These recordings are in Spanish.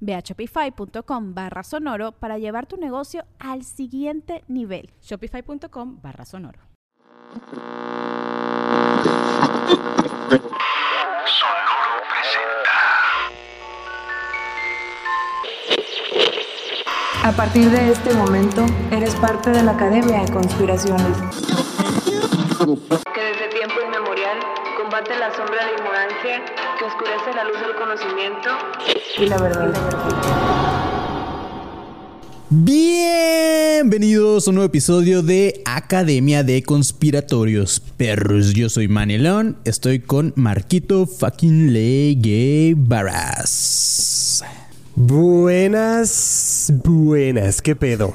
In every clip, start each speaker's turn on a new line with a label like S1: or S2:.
S1: Ve a shopify.com barra sonoro para llevar tu negocio al siguiente nivel.
S2: Shopify.com barra sonoro.
S3: Sonoro presenta.
S4: A partir de este momento, eres parte de la Academia de Conspiraciones. Que desde tiempo inmemorial combate la sombra de ignorancia que oscurece la luz del conocimiento y la verdad.
S5: Bienvenidos a un nuevo episodio de Academia de Conspiratorios Perros. Yo soy Manelón, estoy con Marquito fucking Legue Barras.
S6: Buenas, qué pedo.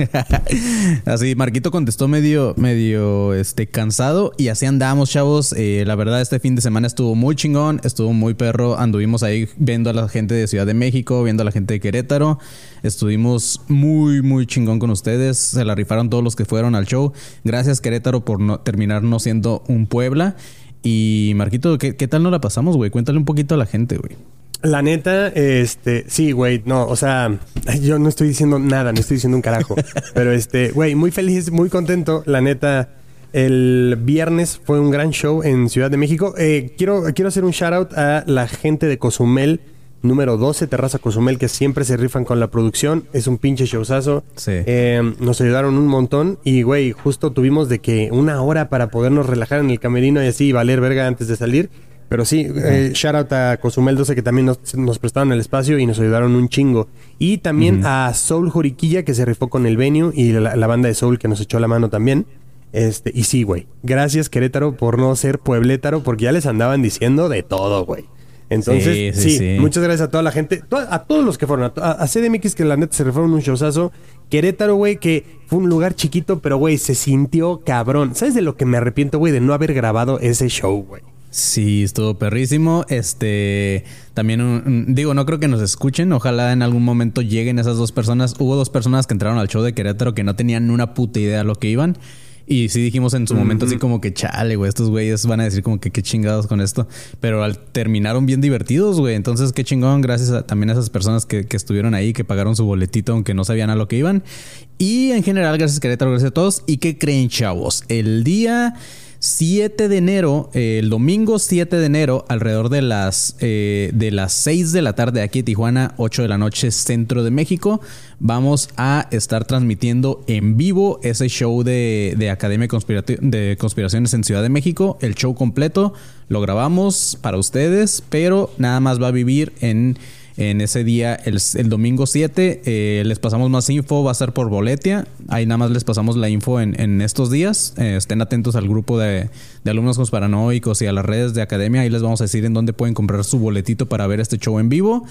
S5: así, Marquito contestó medio, medio, este, cansado y así andamos, chavos. Eh, la verdad, este fin de semana estuvo muy chingón, estuvo muy perro. Anduvimos ahí viendo a la gente de Ciudad de México, viendo a la gente de Querétaro. Estuvimos muy, muy chingón con ustedes. Se la rifaron todos los que fueron al show. Gracias, Querétaro, por no, terminar no siendo un Puebla. Y Marquito, ¿qué, qué tal no la pasamos, güey? Cuéntale un poquito a la gente, güey.
S6: La neta, este, sí, güey, no, o sea, yo no estoy diciendo nada, no estoy diciendo un carajo. pero este, güey, muy feliz, muy contento. La neta, el viernes fue un gran show en Ciudad de México. Eh, quiero, quiero hacer un shout out a la gente de Cozumel, número 12, Terraza Cozumel, que siempre se rifan con la producción. Es un pinche showzazo.
S5: Sí.
S6: Eh, nos ayudaron un montón. Y, güey, justo tuvimos de que una hora para podernos relajar en el camerino y así y valer verga antes de salir. Pero sí, eh, shout out a Cozumel 12 que también nos, nos, prestaron el espacio y nos ayudaron un chingo. Y también uh -huh. a Soul Joriquilla que se rifó con el venue y la, la, banda de Soul que nos echó la mano también. Este, y sí, güey. Gracias, Querétaro, por no ser pueblétaro, porque ya les andaban diciendo de todo, güey. Entonces, sí, sí, sí, muchas gracias a toda la gente, a todos los que fueron, a, a CDMX que la neta se rifaron un showzazo. Querétaro, güey, que fue un lugar chiquito, pero, güey, se sintió cabrón. ¿Sabes de lo que me arrepiento, güey, de no haber grabado ese show, güey?
S5: Sí, estuvo perrísimo. Este, también un, digo, no creo que nos escuchen. Ojalá en algún momento lleguen esas dos personas. Hubo dos personas que entraron al show de Querétaro que no tenían una puta idea de lo que iban. Y sí dijimos en su uh -huh. momento así como que chale, güey, estos güeyes van a decir como que qué chingados con esto. Pero al terminaron bien divertidos, güey. Entonces qué chingón, gracias a, también a esas personas que, que, estuvieron ahí, que pagaron su boletito aunque no sabían a lo que iban. Y en general, gracias Querétaro, gracias a todos. ¿Y qué creen, chavos? El día... 7 de enero, eh, el domingo 7 de enero, alrededor de las, eh, de las 6 de la tarde aquí en Tijuana, 8 de la noche, centro de México, vamos a estar transmitiendo en vivo ese show de, de Academia de Conspiraciones en Ciudad de México. El show completo lo grabamos para ustedes, pero nada más va a vivir en en ese día, el, domingo 7. Eh, les pasamos más info, va a ser por Boletia. Ahí nada más les pasamos la info en, estos días. Eh, estén atentos al grupo de, alumnos conspiranoicos y a las redes de academia. Ahí les vamos a decir en dónde pueden comprar su boletito para ver este show en vivo.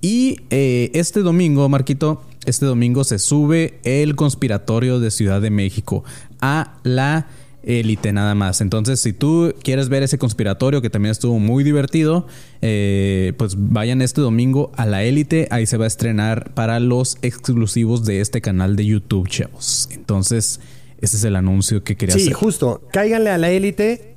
S5: Y eh, este domingo, Marquito, este domingo se sube el conspiratorio de Ciudad de México a la élite nada más. Entonces, si tú quieres ver ese conspiratorio que también estuvo muy divertido, eh, pues vayan este domingo a la élite. Ahí se va a estrenar para los exclusivos de este canal de YouTube, chavos. Entonces, ese es el anuncio que quería
S6: sí,
S5: hacer.
S6: Sí, justo. Cáiganle a la élite.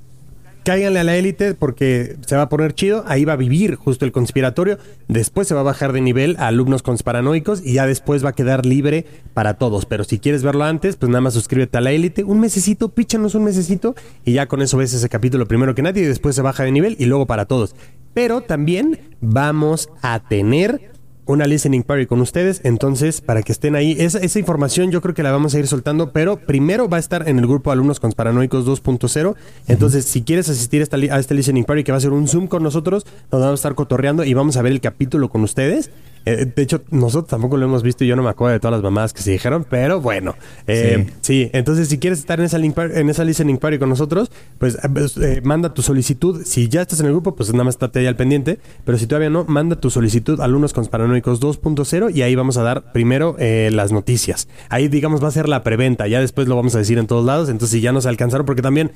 S6: Cáiganle a la élite porque se va a poner chido. Ahí va a vivir justo el conspiratorio. Después se va a bajar de nivel a alumnos conspiranoicos y ya después va a quedar libre para todos. Pero si quieres verlo antes, pues nada más suscríbete a la élite. Un mesecito, píchanos un mesecito y ya con eso ves ese capítulo primero que nadie y después se baja de nivel y luego para todos. Pero también vamos a tener una listening party con ustedes. Entonces, para que estén ahí, esa, esa información yo creo que la vamos a ir soltando, pero primero va a estar en el grupo Alumnos con Paranoicos 2.0. Entonces, si quieres asistir a, esta a listening party, que va a ser un Zoom con nosotros, nos vamos a estar cotorreando y vamos a ver el capítulo con ustedes. Eh, de hecho, nosotros tampoco lo hemos visto y yo no me acuerdo de todas las mamadas que se dijeron, pero bueno. Eh, sí. entonces si quieres estar en esa, link en esa listening party con nosotros, pues eh, pues, eh, manda tu solicitud. Si ya estás en el grupo, pues nada más estate ahí al pendiente. Pero si todavía no, manda tu solicitud a Alumnos con Paranoicos 2.0 y ahí vamos a dar primero las noticias. Ahí, digamos, va a ser la preventa. Ya después lo vamos a decir en todos lados. Entonces, si ya nos alcanzaron, porque también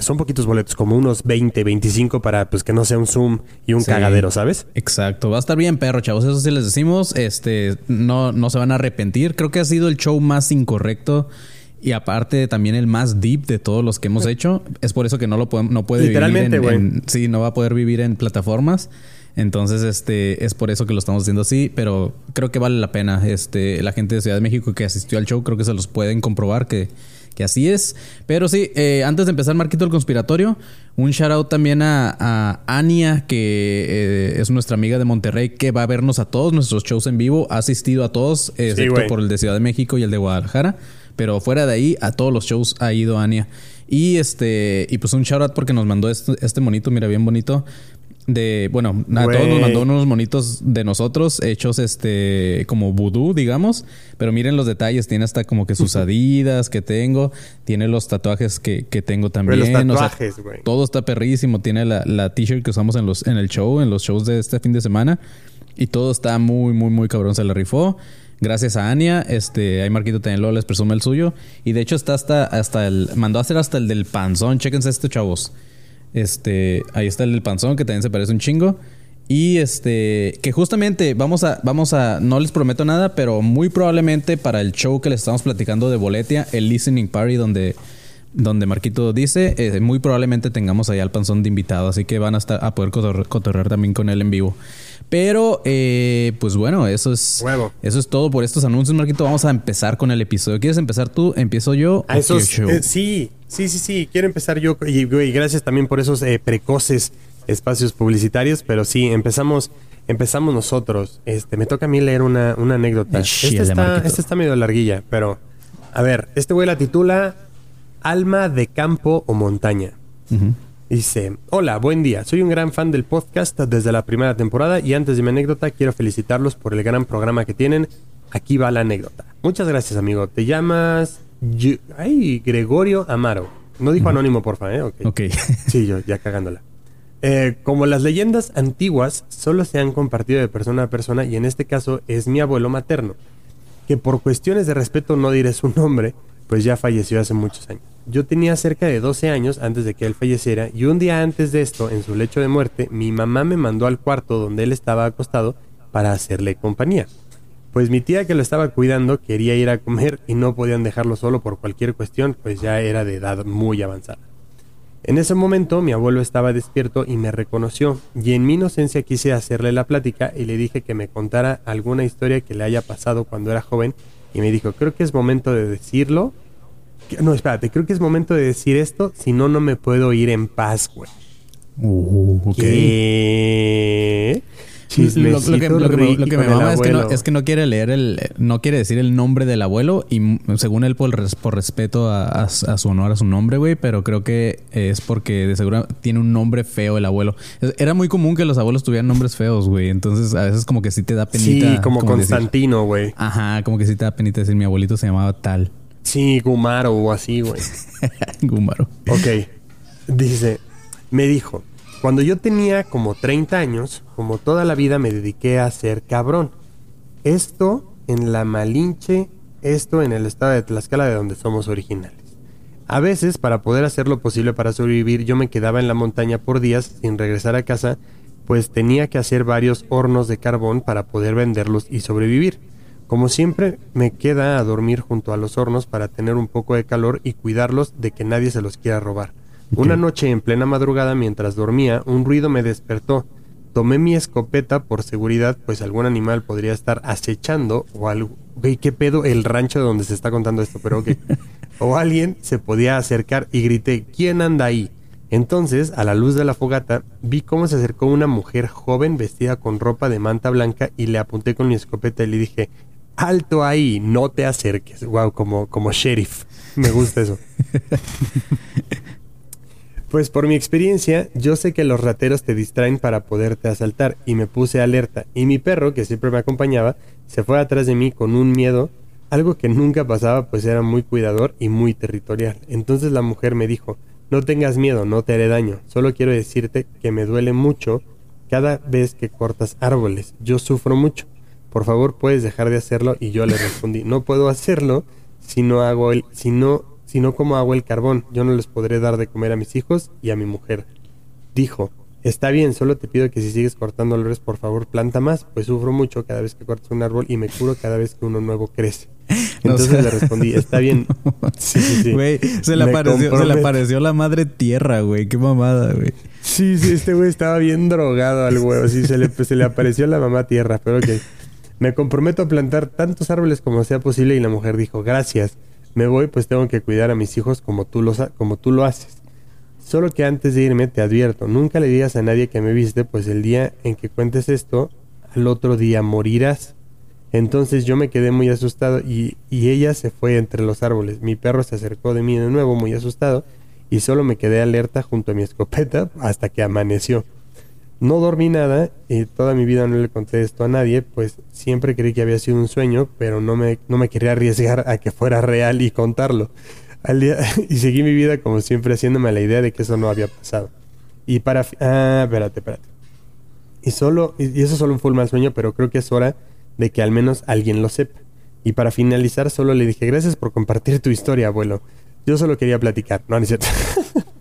S6: son poquitos boletos, como unos 20, 25 para pues que no sea un Zoom y un
S5: Sí.
S6: cagadero, ¿sabes?
S5: Exacto, va a estar bien, perro, chavos. Eso sí les decimos. Este, no, no se van a arrepentir. Creo que ha sido el show más incorrecto y aparte también el más deep de todos los que hemos hecho. Es por eso que no lo podemos, no puede
S6: Literalmente,
S5: vivir en, sí, no va a poder vivir en plataformas. Entonces, este, es por eso que lo estamos haciendo así, pero creo que vale la pena. Este, la gente de Ciudad de México que asistió al show, creo que se los pueden comprobar que, que así es. Pero sí, eh, antes de empezar, Marquito el Conspiratorio, un shout out también a, a Ania, que eh, es nuestra amiga de Monterrey, que va a vernos a todos nuestros shows en vivo. Ha asistido a todos, excepto por el de Ciudad de México y el de Guadalajara. Pero fuera de ahí, a todos los shows ha ido Ania. Y este, y pues un shout out porque nos mandó este, este monito, mira, bien bonito. De, bueno, a todos nos mandó unos monitos de nosotros, hechos este, como vudú, digamos. Pero miren los detalles, tiene hasta como que sus adidas que tengo, tiene los tatuajes que, que tengo también.
S6: los
S5: o sea,
S6: tatuajes,
S5: todo está perrísimo. Tiene la, la t-shirt que usamos en los, en el show, en los shows de este fin de semana. Y todo está muy, muy, muy cabrón. Se la rifó. Gracias a Ania. Este, ahí Marquito también lo les presume el suyo. Y de hecho está hasta, hasta el. Mandó a hacer hasta el del panzón. Chéquense este, chavos. Este, ahí está el panzón, que también se parece un chingo. Y este, que justamente vamos a, vamos a, no les prometo nada, pero muy probablemente para el show que les estamos platicando de Boletia, el listening party donde, donde Marquito dice, eh, muy probablemente tengamos allá al panzón de invitado, así que van a estar a poder cotorre- cotorrear también con él en vivo. Pero, eh, pues bueno, eso es, eso es todo por estos anuncios, Marquito. Vamos a empezar con el episodio. ¿Quieres empezar tú? ¿Empiezo yo?
S6: Eh, sí, sí, sí, sí. Quiero empezar yo y, güey, gracias también por esos eh, precoces espacios publicitarios, pero sí, empezamos, empezamos nosotros. Este, me toca a mí leer una, una anécdota. Esta está, esta está medio larguilla, pero a ver, este güey la titula Alma de campo o montaña.
S5: Ujú.
S6: Dice, hola, buen día. Soy un gran fan del podcast desde la primera temporada y antes de mi anécdota quiero felicitarlos por el gran programa que tienen. Aquí va la anécdota. Muchas gracias, amigo. Te llamas... Ay, Gregorio Amaro. No dijo anónimo, porfa, ¿eh? Ok.
S5: Ok.
S6: Sí, yo ya cagándola. Eh, como las leyendas antiguas solo se han compartido de persona a persona y en este caso es mi abuelo materno, que por cuestiones de respeto no diré su nombre, pues ya falleció hace muchos años. Yo tenía cerca de 12 años antes de que él falleciera y un día antes de esto, en su lecho de muerte, mi mamá me mandó al cuarto donde él estaba acostado para hacerle compañía. Pues mi tía que lo estaba cuidando quería ir a comer y no podían dejarlo solo por cualquier cuestión, pues ya era de edad muy avanzada. En ese momento mi abuelo estaba despierto y me reconoció, y en mi inocencia quise hacerle la plática y le dije que me contara alguna historia que le haya pasado cuando era joven, y me dijo, creo que es momento de decirlo. No, espérate, creo que es momento de decir esto, si no, no me puedo ir en paz, güey.
S5: Uh, ok.
S6: ¿Qué?
S5: Lo, lo que, lo que me- lo que
S6: rico
S5: me
S6: del
S5: mama es que, no, es que no quiere leer el... No quiere decir el nombre del abuelo y mm, según él por, res- por respeto a, a- a su honor, a su nombre, güey, pero creo que es porque de seguro tiene un nombre feo el abuelo. Era muy común que los abuelos tuvieran nombres feos, güey. Entonces a veces como que sí te da penita.
S6: Sí, como Constantino, güey.
S5: Ajá, como que sí te da penita decir mi abuelito se llamaba tal.
S6: Sí, Gumaro o así, güey.
S5: Gúmbaro.
S6: Ok. Dice, me dijo, cuando yo tenía como 30 años, como toda la vida me dediqué a ser cabrón. Esto en la Malinche, esto en el estado de Tlaxcala de donde somos originales. A veces, para poder hacer lo posible para sobrevivir, yo me quedaba en la montaña por días sin regresar a casa, pues tenía que hacer varios hornos de carbón para poder venderlos y sobrevivir. Como siempre, me queda a dormir junto a los hornos para tener un poco de calor y cuidarlos de que nadie se los quiera robar. Una noche en plena madrugada mientras dormía, un ruido me despertó. Tomé mi escopeta por seguridad, pues algún animal podría estar acechando o algo. Güey, qué pedo el rancho donde se está contando esto, pero ok. o alguien se podía acercar y grité, ¿quién anda ahí? Entonces, a la luz de la fogata, vi cómo se acercó una mujer joven vestida con ropa de manta blanca y le apunté con mi escopeta y le dije, alto ahí, no te acerques. Wow, como, como sheriff. Me gusta eso. Pues por mi experiencia, yo sé que los rateros te distraen para poderte asaltar y me puse alerta y mi perro, que siempre me acompañaba, se fue atrás de mí con un miedo, algo que nunca pasaba pues era muy cuidador y muy territorial. Entonces la mujer me dijo, no tengas miedo, no te haré daño, solo quiero decirte que me duele mucho cada vez que cortas árboles, yo sufro mucho, por favor puedes dejar de hacerlo y yo le respondí, no puedo hacerlo si no hago el, si no sino como hago el carbón, yo no les podré dar de comer a mis hijos y a mi mujer. Dijo, está bien, solo te pido que si sigues cortando árboles, por favor, planta más, pues sufro mucho cada vez que cortas un árbol y me curo cada vez que uno nuevo crece. Entonces
S5: O sea,
S6: le respondí, está bien. Sí, sí, sí.
S5: Güey, se, le apareció, se le apareció la madre tierra, güey. Qué mamada, güey.
S6: Sí, sí, este güey estaba bien drogado al huevo. Sí, se le, se le apareció la mamá tierra, pero ok. Me comprometo a plantar tantos árboles como sea posible y la mujer dijo, gracias. Me voy, pues tengo que cuidar a mis hijos como tú, los, como tú lo haces. Solo que antes de irme te advierto, nunca le digas a nadie que me viste, pues el día en que cuentes esto, al otro día morirás. Entonces yo me quedé muy asustado y, y ella se fue entre los árboles. Mi perro se acercó de mí de nuevo muy asustado y solo me quedé alerta junto a mi escopeta hasta que amaneció. No dormí nada y toda mi vida no le conté esto a nadie, pues siempre creí que había sido un sueño, pero no me, no me quería arriesgar a que fuera real y contarlo. Al día, y seguí mi vida como siempre haciéndome la idea de que eso no había pasado. Y para... Ah, espérate, espérate. Y solo, y eso solo fue un mal sueño, pero creo que es hora de que al menos alguien lo sepa. Y para finalizar, solo le dije, gracias por compartir tu historia, abuelo. Yo solo quería platicar. No, no es cierto.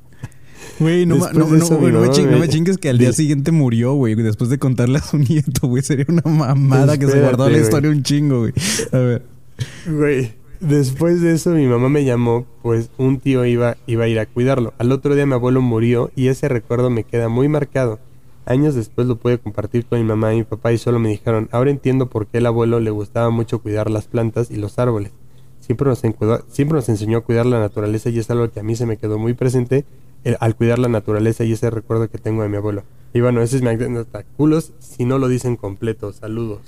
S5: Güey, no, no, no,
S6: eso,
S5: güey,
S6: mi
S5: no me
S6: mamá
S5: ching- no
S6: me-
S5: me chingues que al día siguiente murió, güey. Después de contarle a su nieto, güey. Sería una mamada que se guardó la
S6: güey.
S5: historia un chingo, güey. A ver.
S6: Güey, después de eso mi mamá me llamó, pues un tío iba, iba a ir a cuidarlo. Al otro día mi abuelo murió y ese recuerdo me queda muy marcado. Años después lo pude compartir con mi mamá y mi papá y solo me dijeron, ahora entiendo por qué el abuelo le gustaba mucho cuidar las plantas y los árboles. Siempre nos, encuidó- siempre nos enseñó a cuidar la naturaleza y es algo que a mí se me quedó muy presente el- al cuidar la naturaleza y ese recuerdo que tengo de mi abuelo. Y bueno, ese es mi anécdota. Culos si no lo dicen completo. Saludos.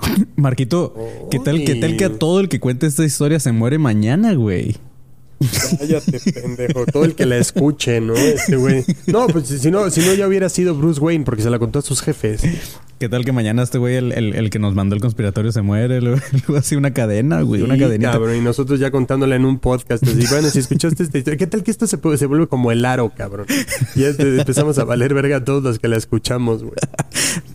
S5: Marquito, ¿qué tal, ¿qué tal que a todo el que cuente esta historia se muere mañana, güey?
S6: Cállate, pendejo. Todo el que la escuche, ¿no? Este güey. No, pues si no, si no ya hubiera sido Bruce Wayne porque se la contó a sus jefes.
S5: ¿Qué tal que mañana este güey, el, el- el que nos mandó el conspiratorio, se muere? Luego, así una cadena, güey. una cadenita.
S6: cabrón. Y nosotros ya contándola en un podcast. Así, bueno, si escuchaste esta historia, ¿qué tal que esto se, se vuelve como el aro, cabrón? Y ya te- empezamos a valer verga a todos los que la escuchamos, güey.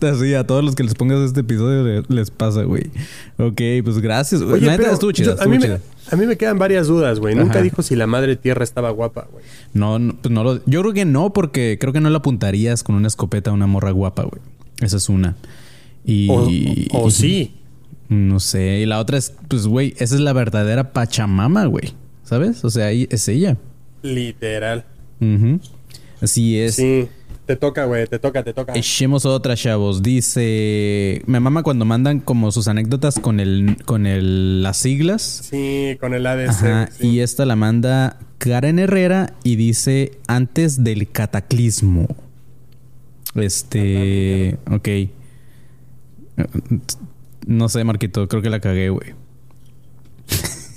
S5: Así, a todos los que les pongas este episodio le- les pasa, güey. Ok, pues gracias. güey.
S6: Oye,
S5: La neta, estuvo chida, estuvo
S6: mí me,
S5: chida.
S6: A mí me quedan varias dudas, güey. Nunca dijo si la madre tierra estaba guapa, güey.
S5: No, no, pues no lo... Yo creo que no, porque creo que no le apuntarías con una escopeta a una morra guapa, güey. Esa es una. Y...
S6: O, o sí.
S5: No sé. Y la otra es, pues, güey, esa es la verdadera Pachamama, güey. ¿Sabes? O sea, ahí es ella.
S6: Literal.
S5: Ujú. Así es.
S6: Sí. Te toca, güey. Te toca, te toca.
S5: Echemos otra, chavos. Dice... Me mama cuando mandan como sus anécdotas con el... Con el... Las siglas.
S6: Sí, con el ADC.
S5: Ajá.
S6: sí.
S5: Y esta la manda Karen Herrera y dice... Antes del cataclismo. Este... Ok. No sé, Marquito. Creo que la cagué, güey.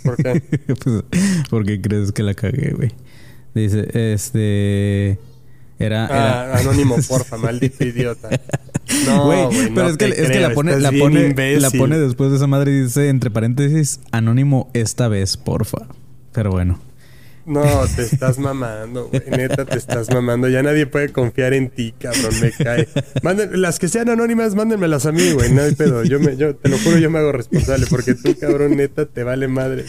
S6: ¿Por qué?
S5: Pues, ¿Por qué crees que la cagué, güey? Dice, este... Era... era-
S6: Ah, anónimo, porfa, maldito idiota. No,
S5: Güey, pero
S6: no
S5: es que, es que la pone, la pone, la pone después de esa madre y dice entre paréntesis, anónimo esta vez, porfa. Pero bueno.
S6: No, te estás mamando, güey. Neta, te estás mamando. Ya nadie puede confiar en ti, cabrón. Me cae. Manden, las que sean anónimas, mándenmelas a mí, güey. No hay pedo. Yo, me, yo te lo juro, yo me hago responsable. Porque tú, cabrón, neta, te vale madre.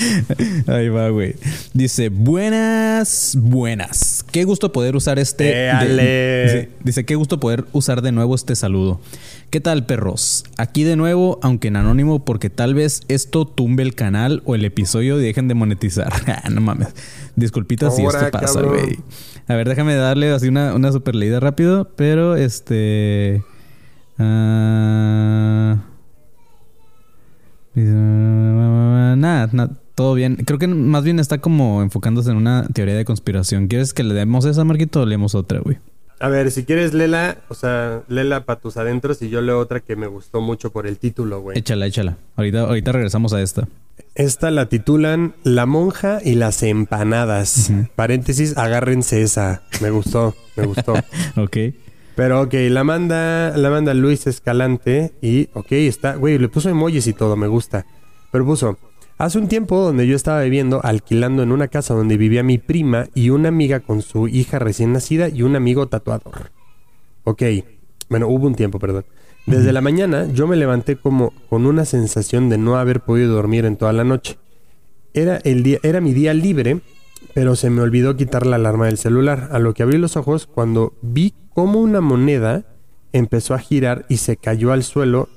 S5: Ahí va, güey. Dice, buenas, buenas. Qué gusto poder usar este... de- dice, dice, qué gusto poder usar de nuevo este saludo. ¿Qué tal, perros? Aquí de nuevo, aunque en anónimo, porque tal vez esto tumbe el canal o el episodio y dejen de monetizar. Ah, no mames. Disculpita si esto pasa, güey. A ver, déjame darle así una, una super leída rápido, pero este... Nada, nada. todo bien. Creo que más bien está como enfocándose en una teoría de conspiración. ¿Quieres que le demos esa, Marquito, o leemos otra, güey?
S6: A ver, si quieres, lela, o sea, lela para tus adentros y yo leo otra que me gustó mucho por el título, güey.
S5: Échala, échala. Ahorita, ahorita regresamos a esta.
S6: Esta la titulan La monja y las empanadas. Paréntesis, agárrense esa. Me gustó, me gustó.
S5: Ok.
S6: Pero ok, la manda, la manda Luis Escalante y ok, está, güey, le puso emojis y todo, me gusta. Pero puso, hace un tiempo donde yo estaba viviendo, alquilando en una casa donde vivía mi prima y una amiga con su hija recién nacida y un amigo tatuador. Ok, bueno, hubo un tiempo, perdón. Desde la mañana yo me levanté como con una sensación de no haber podido dormir en toda la noche. Era, el día, era mi día libre, pero se me olvidó quitar la alarma del celular, a lo que abrí los ojos cuando vi cómo una moneda empezó a girar y se cayó al suelo.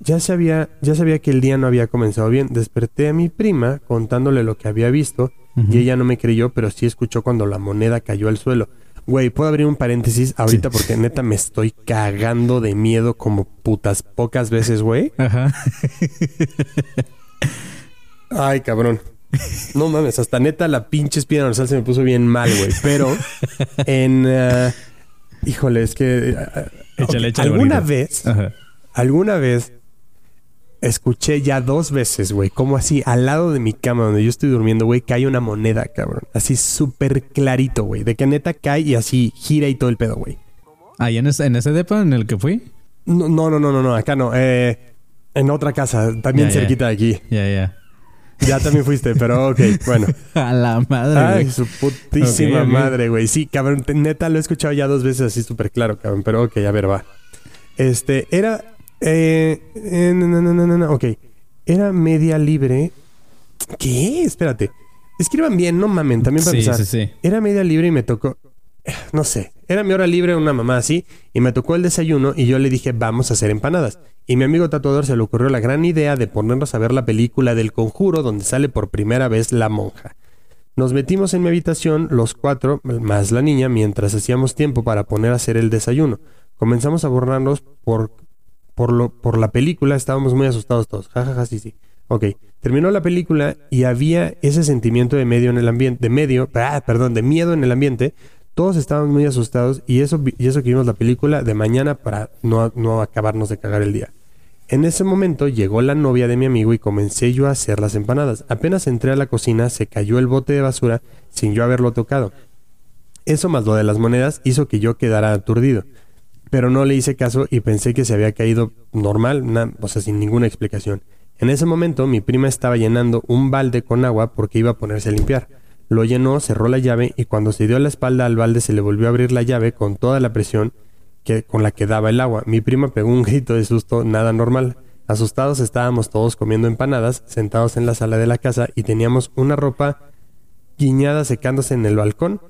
S6: Ya sabía, ya sabía que el día no había comenzado bien. Desperté a mi prima contándole lo que había visto y ella no me creyó, pero sí escuchó cuando la moneda cayó al suelo. Güey, ¿puedo abrir un paréntesis ahorita? Porque neta me estoy cagando de miedo como putas pocas veces, güey.
S5: Ajá.
S6: Ay, cabrón. No mames, hasta neta la pinche espina dorsal se me puso bien mal, güey. Pero en... eh, híjole, es que... eh,
S5: Échale,
S6: ok,
S5: échale
S6: ¿Alguna
S5: bonito.
S6: vez,
S5: Ajá.
S6: alguna vez escuché ya dos veces, güey, como así al lado de mi cama donde yo estoy durmiendo, güey, cae una moneda, cabrón. Así súper clarito, güey. De que neta cae y así gira y todo el pedo, güey.
S5: Ahí en ese, en ese depa en el que fui.
S6: No, no, no, no, no, acá no. Eh, en otra casa, también cerquita de aquí.
S5: Ya, ya.
S6: Ya también fuiste, pero ok, bueno.
S5: A la madre,
S6: Ay, su putísima madre, güey. Sí, cabrón, neta lo he escuchado ya dos veces así súper claro, cabrón. Pero ok, a ver, va. Este, era... Eh, eh, no, no, no, no, no, ok. Era media libre. ¿Qué? Espérate. Escriban bien, no mamen, también para
S5: Sí,
S6: empezar.
S5: sí, sí.
S6: Era media libre y me tocó... No sé, era mi hora libre, una mamá así, y me tocó el desayuno y yo le dije, vamos a hacer empanadas. Y mi amigo tatuador se le ocurrió la gran idea de ponernos a ver la película del conjuro donde sale por primera vez la monja. Nos metimos en mi habitación, los cuatro, más la niña, mientras hacíamos tiempo para poner a hacer el desayuno. Comenzamos a borrarnos por, por, lo, por la película, estábamos muy asustados todos. Ja, ja, ja, sí, sí. Ok, terminó la película y había ese sentimiento de medio en el ambiente, de medio, ah, perdón, de miedo en el ambiente. Todos estábamos muy asustados y eso, y eso que vimos la película de mañana para no, no acabarnos de cagar el día. En ese momento llegó la novia de mi amigo y comencé yo a hacer las empanadas. Apenas entré a la cocina, se cayó el bote de basura sin yo haberlo tocado. Eso más lo de las monedas hizo que yo quedara aturdido. Pero no le hice caso y pensé que se había caído normal, na- o sea, sin ninguna explicación. En ese momento mi prima estaba llenando un balde con agua porque iba a ponerse a limpiar. Lo llenó, cerró la llave y cuando se dio la espalda al balde se le volvió a abrir la llave con toda la presión que, con la que daba el agua. Mi prima pegó un grito de susto, nada normal. Asustados estábamos todos comiendo empanadas, sentados en la sala de la casa y teníamos una ropa guiñada secándose en el balcón,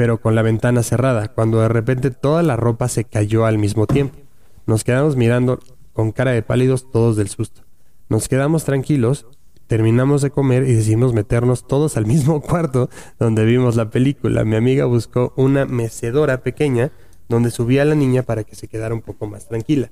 S6: pero con la ventana cerrada, cuando de repente toda la ropa se cayó al mismo tiempo. Nos quedamos mirando con cara de pálidos todos del susto. Nos quedamos tranquilos, terminamos de comer y decidimos meternos todos al mismo cuarto donde vimos la película. Mi amiga buscó una mecedora pequeña donde subía a la niña para que se quedara un poco más tranquila.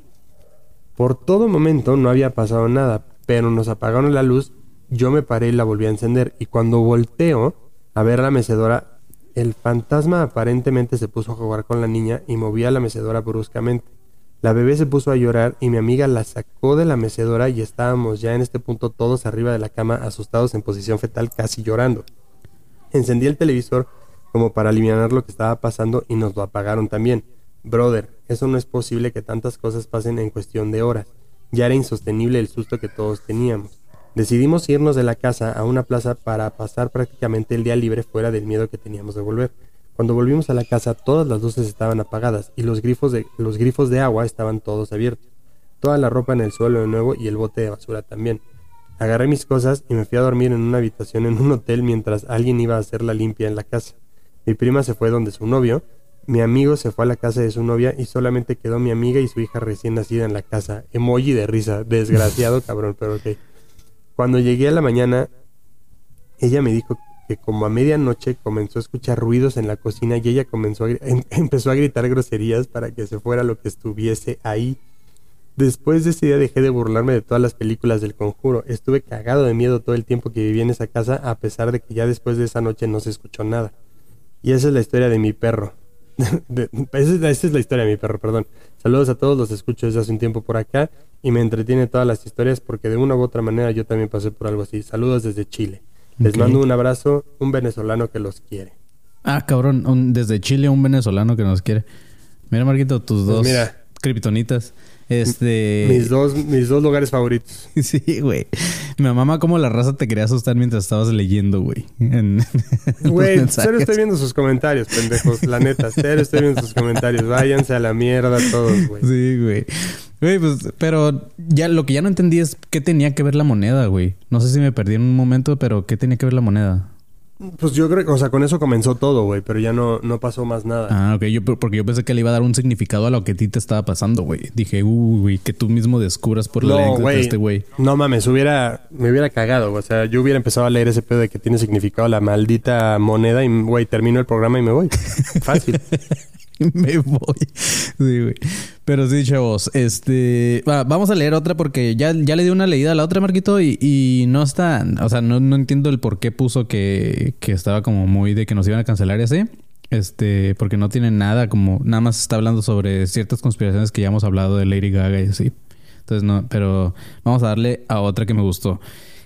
S6: Por todo momento no había pasado nada, pero nos apagaron la luz, yo me paré y la volví a encender y cuando volteo a ver la mecedora, el fantasma aparentemente se puso a jugar con la niña y movía la mecedora bruscamente. La bebé se puso a llorar y mi amiga la sacó de la mecedora y estábamos ya en este punto todos arriba de la cama asustados en posición fetal casi llorando. Encendí el televisor como para aliviar lo que estaba pasando y nos lo apagaron también. Brother, eso no es posible que tantas cosas pasen en cuestión de horas. Ya era insostenible el susto que todos teníamos. Decidimos irnos de la casa a una plaza para pasar prácticamente el día libre fuera del miedo que teníamos de volver. Cuando volvimos a la casa todas las luces estaban apagadas y los grifos de, los grifos de agua estaban todos abiertos. Toda la ropa en el suelo de nuevo y el bote de basura también. Agarré mis cosas y me fui a dormir en una habitación en un hotel mientras alguien iba a hacer la limpia en la casa. Mi prima se fue donde su novio, mi amigo se fue a la casa de su novia y solamente quedó mi amiga y su hija recién nacida en la casa. Emoji de risa, desgraciado cabrón, pero ok. Cuando llegué a la mañana, ella me dijo que como a medianoche comenzó a escuchar ruidos en la cocina y ella comenzó em- empezó a gritar groserías para que se fuera lo que estuviese ahí. Después de ese día dejé de burlarme de todas las películas del conjuro. Estuve cagado de miedo todo el tiempo que viví en esa casa, a pesar de que ya después de esa noche no se escuchó nada. Y esa es la historia de mi perro. De- esa, es la, historia de mi perro, perdón. Saludos a todos, los escucho desde hace un tiempo por acá y me entretiene todas las historias porque de una u otra manera yo también pasé por algo así. Saludos desde Chile. Les mando un abrazo, un venezolano que los quiere.
S5: Ah, cabrón, un- desde Chile un venezolano que nos quiere. Mira, Marquito, tus
S6: Pues
S5: dos
S6: mira.
S5: Este.
S6: Mis dos, mis dos lugares favoritos.
S5: Sí, güey. Me mama como la raza te quería asustar mientras estabas leyendo, güey.
S6: Güey, cero estoy viendo sus comentarios, pendejos. La neta, cero estoy viendo sus comentarios. Váyanse a la mierda todos, güey.
S5: Sí, güey. Güey, pues, pero ya lo que ya no entendí es qué tenía que ver la moneda, güey. No sé si me perdí en un momento, pero qué tenía que ver la moneda.
S6: Pues yo creo que, o sea, con eso comenzó todo, güey, pero ya no, no pasó más nada.
S5: Ah, ok. Yo, porque yo pensé que le iba a dar un significado a lo que a ti te estaba pasando, güey. Dije, uy, güey, que tú mismo descubras por la
S6: no,
S5: anécdota de este güey.
S6: No mames, hubiera, me hubiera cagado. O sea, yo hubiera empezado a leer ese pedo de que tiene significado la maldita moneda y, güey, termino el programa y me voy. Fácil.
S5: me voy. Sí, güey. Pero sí, chavos. Este. va, vamos a leer otra porque ya, ya le di una leída a la otra, Marquito, y, y no está. O sea, no, no entiendo el por qué puso que, que estaba como muy de que nos iban a cancelar y así. Este, porque no tiene nada, como nada más está hablando sobre ciertas conspiraciones que ya hemos hablado de Lady Gaga y así. Entonces, no, pero vamos a darle a otra que me gustó.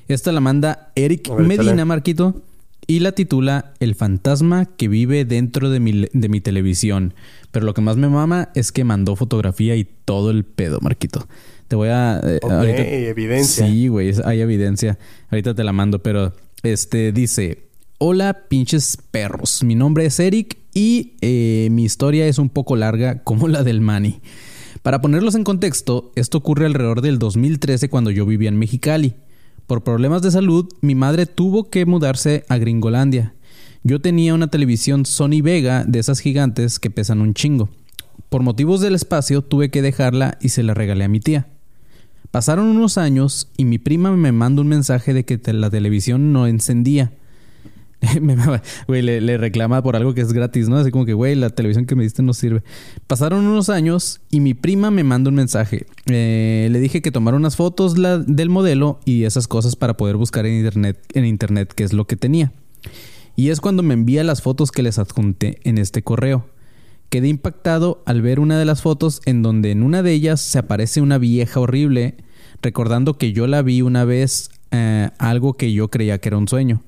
S5: Esta la manda Eric
S6: ver.
S5: Medina, Marquito, y la titula El fantasma que vive dentro de mi, de mi televisión. Pero lo que más me mama es que mandó fotografía y todo el pedo, Marquito. Te voy a... eh, ahorita-
S6: evidencia.
S5: Sí, güey, hay evidencia. Ahorita te la mando, pero este dice: Hola, pinches perros. Mi nombre es Eric y eh, mi historia es un poco larga, como la del Manny. Para ponerlos en contexto, esto ocurre alrededor del 2013 cuando yo vivía en Mexicali. Por problemas de salud, mi madre tuvo que mudarse a Gringolandia. Yo tenía una televisión Sony Vega de esas gigantes que pesan un chingo. Por motivos del espacio tuve que dejarla y se la regalé a mi tía. Pasaron unos años y mi prima me manda un mensaje de que la televisión no encendía. Güey, le, le reclama por algo que es gratis, ¿no? Así como que, güey, la televisión que me diste no sirve. Pasaron unos años y mi prima me manda un mensaje. Eh, le dije que tomara unas fotos del modelo y esas cosas para poder buscar en internet, en internet qué es lo que tenía. Y es cuando me envía las fotos que les adjunté en este correo. Quedé impactado al ver una de las fotos en donde en una de ellas se aparece una vieja horrible, recordando que yo la vi una vez eh, algo que yo creía que era un sueño.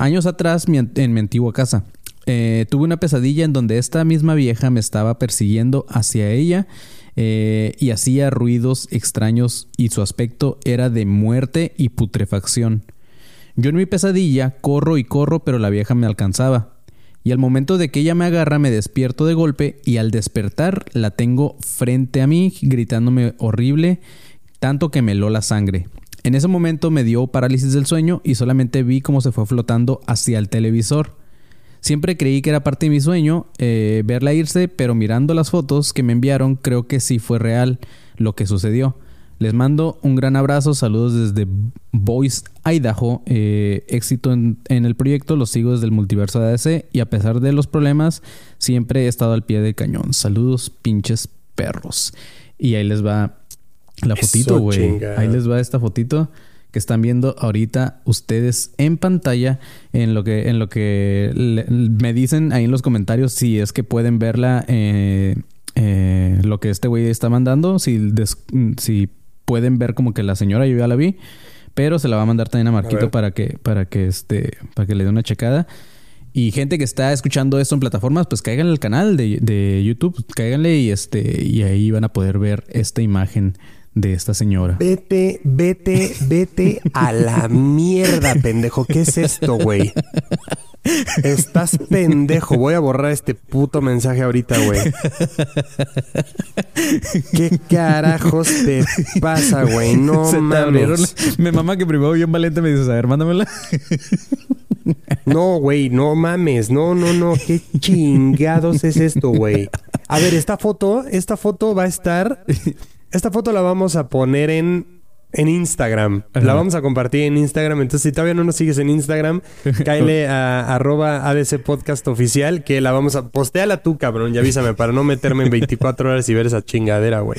S5: Años atrás, en mi antigua casa, eh, tuve una pesadilla en donde esta misma vieja me estaba persiguiendo hacia ella eh, y hacía ruidos extraños y su aspecto era de muerte y putrefacción. Yo en mi pesadilla corro y corro, pero la vieja me alcanzaba. Y al momento de que ella me agarra, me despierto de golpe y al despertar la tengo frente a mí, gritándome horrible, tanto que me heló la sangre. En ese momento me dio parálisis del sueño y solamente vi cómo se fue flotando hacia el televisor. Siempre creí que era parte de mi sueño eh, verla irse, pero mirando las fotos que me enviaron creo que sí fue real lo que sucedió. Les mando un gran abrazo, saludos desde Boise, Idaho. Eh, éxito en, en el proyecto, los sigo desde el multiverso de ADC y a pesar de los problemas, siempre he estado al pie del cañón. Saludos, pinches perros. Y ahí les va la fotito, güey. Ahí les va esta fotito que están viendo ahorita ustedes en pantalla en lo que en lo que le- me dicen ahí en los comentarios si es que pueden verla eh, eh, lo que este güey está mandando si des- si pueden ver como que la señora yo ya la vi pero se la va a mandar también a Marquito para que para que este para que le dé una checada. Y gente que está escuchando esto en plataformas, pues cáiganle al canal de, de YouTube, cáiganle y este y ahí van a poder ver esta imagen de esta señora.
S6: Vete, vete, vete a la mierda, pendejo. ¿Qué es esto, güey? Estás pendejo. Voy a borrar este puto mensaje ahorita, güey. ¿Qué carajos te pasa, güey? No
S5: Se
S6: mames.
S5: Me mama que primero bien valiente me dices, a ver, mándamela.
S6: No, güey, no mames. No, no, no. ¿Qué chingados es esto, güey? A ver, esta foto, esta foto va a estar. Esta foto la vamos a poner en en Instagram.
S5: Ajá.
S6: La vamos a compartir en Instagram. Entonces, si todavía no nos sigues en Instagram, cáele a arroba ADC Podcast Oficial, que la vamos a... Postéala tú, cabrón, y avísame para no meterme en 24 horas y ver esa chingadera, güey.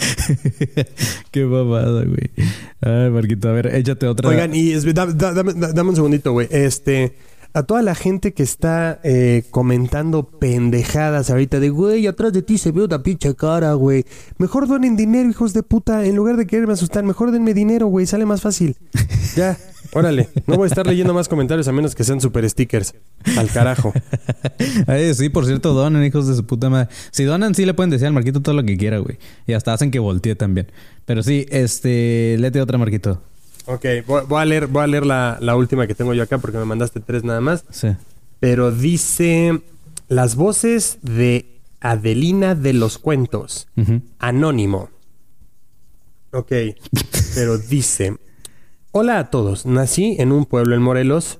S5: Qué babada, güey. Ay, Marquito, a ver, échate otra.
S6: Oigan, y es- da- da- dame, da- dame un segundito, güey. Este... A toda la gente que está eh, comentando pendejadas ahorita de, güey, atrás de ti se ve una pinche cara, güey. Mejor donen dinero, hijos de puta. En lugar de quererme asustar, mejor denme dinero, güey. Sale más fácil. Ya, órale. No voy a estar leyendo más comentarios a menos que sean super stickers. Al carajo.
S5: Ay, sí, por cierto, donan, hijos de su puta madre. Si donan, sí le pueden decir al Marquito todo lo que quiera, güey. Y hasta hacen que voltee también. Pero sí, este, léete otra, Marquito.
S6: Ok, voy, voy a leer, voy a leer la, la última que tengo yo acá porque me mandaste tres nada más.
S5: Sí.
S6: Pero dice las voces de Adelina de los cuentos. Anónimo. Ok, pero dice: Hola a todos. Nací en un pueblo en Morelos,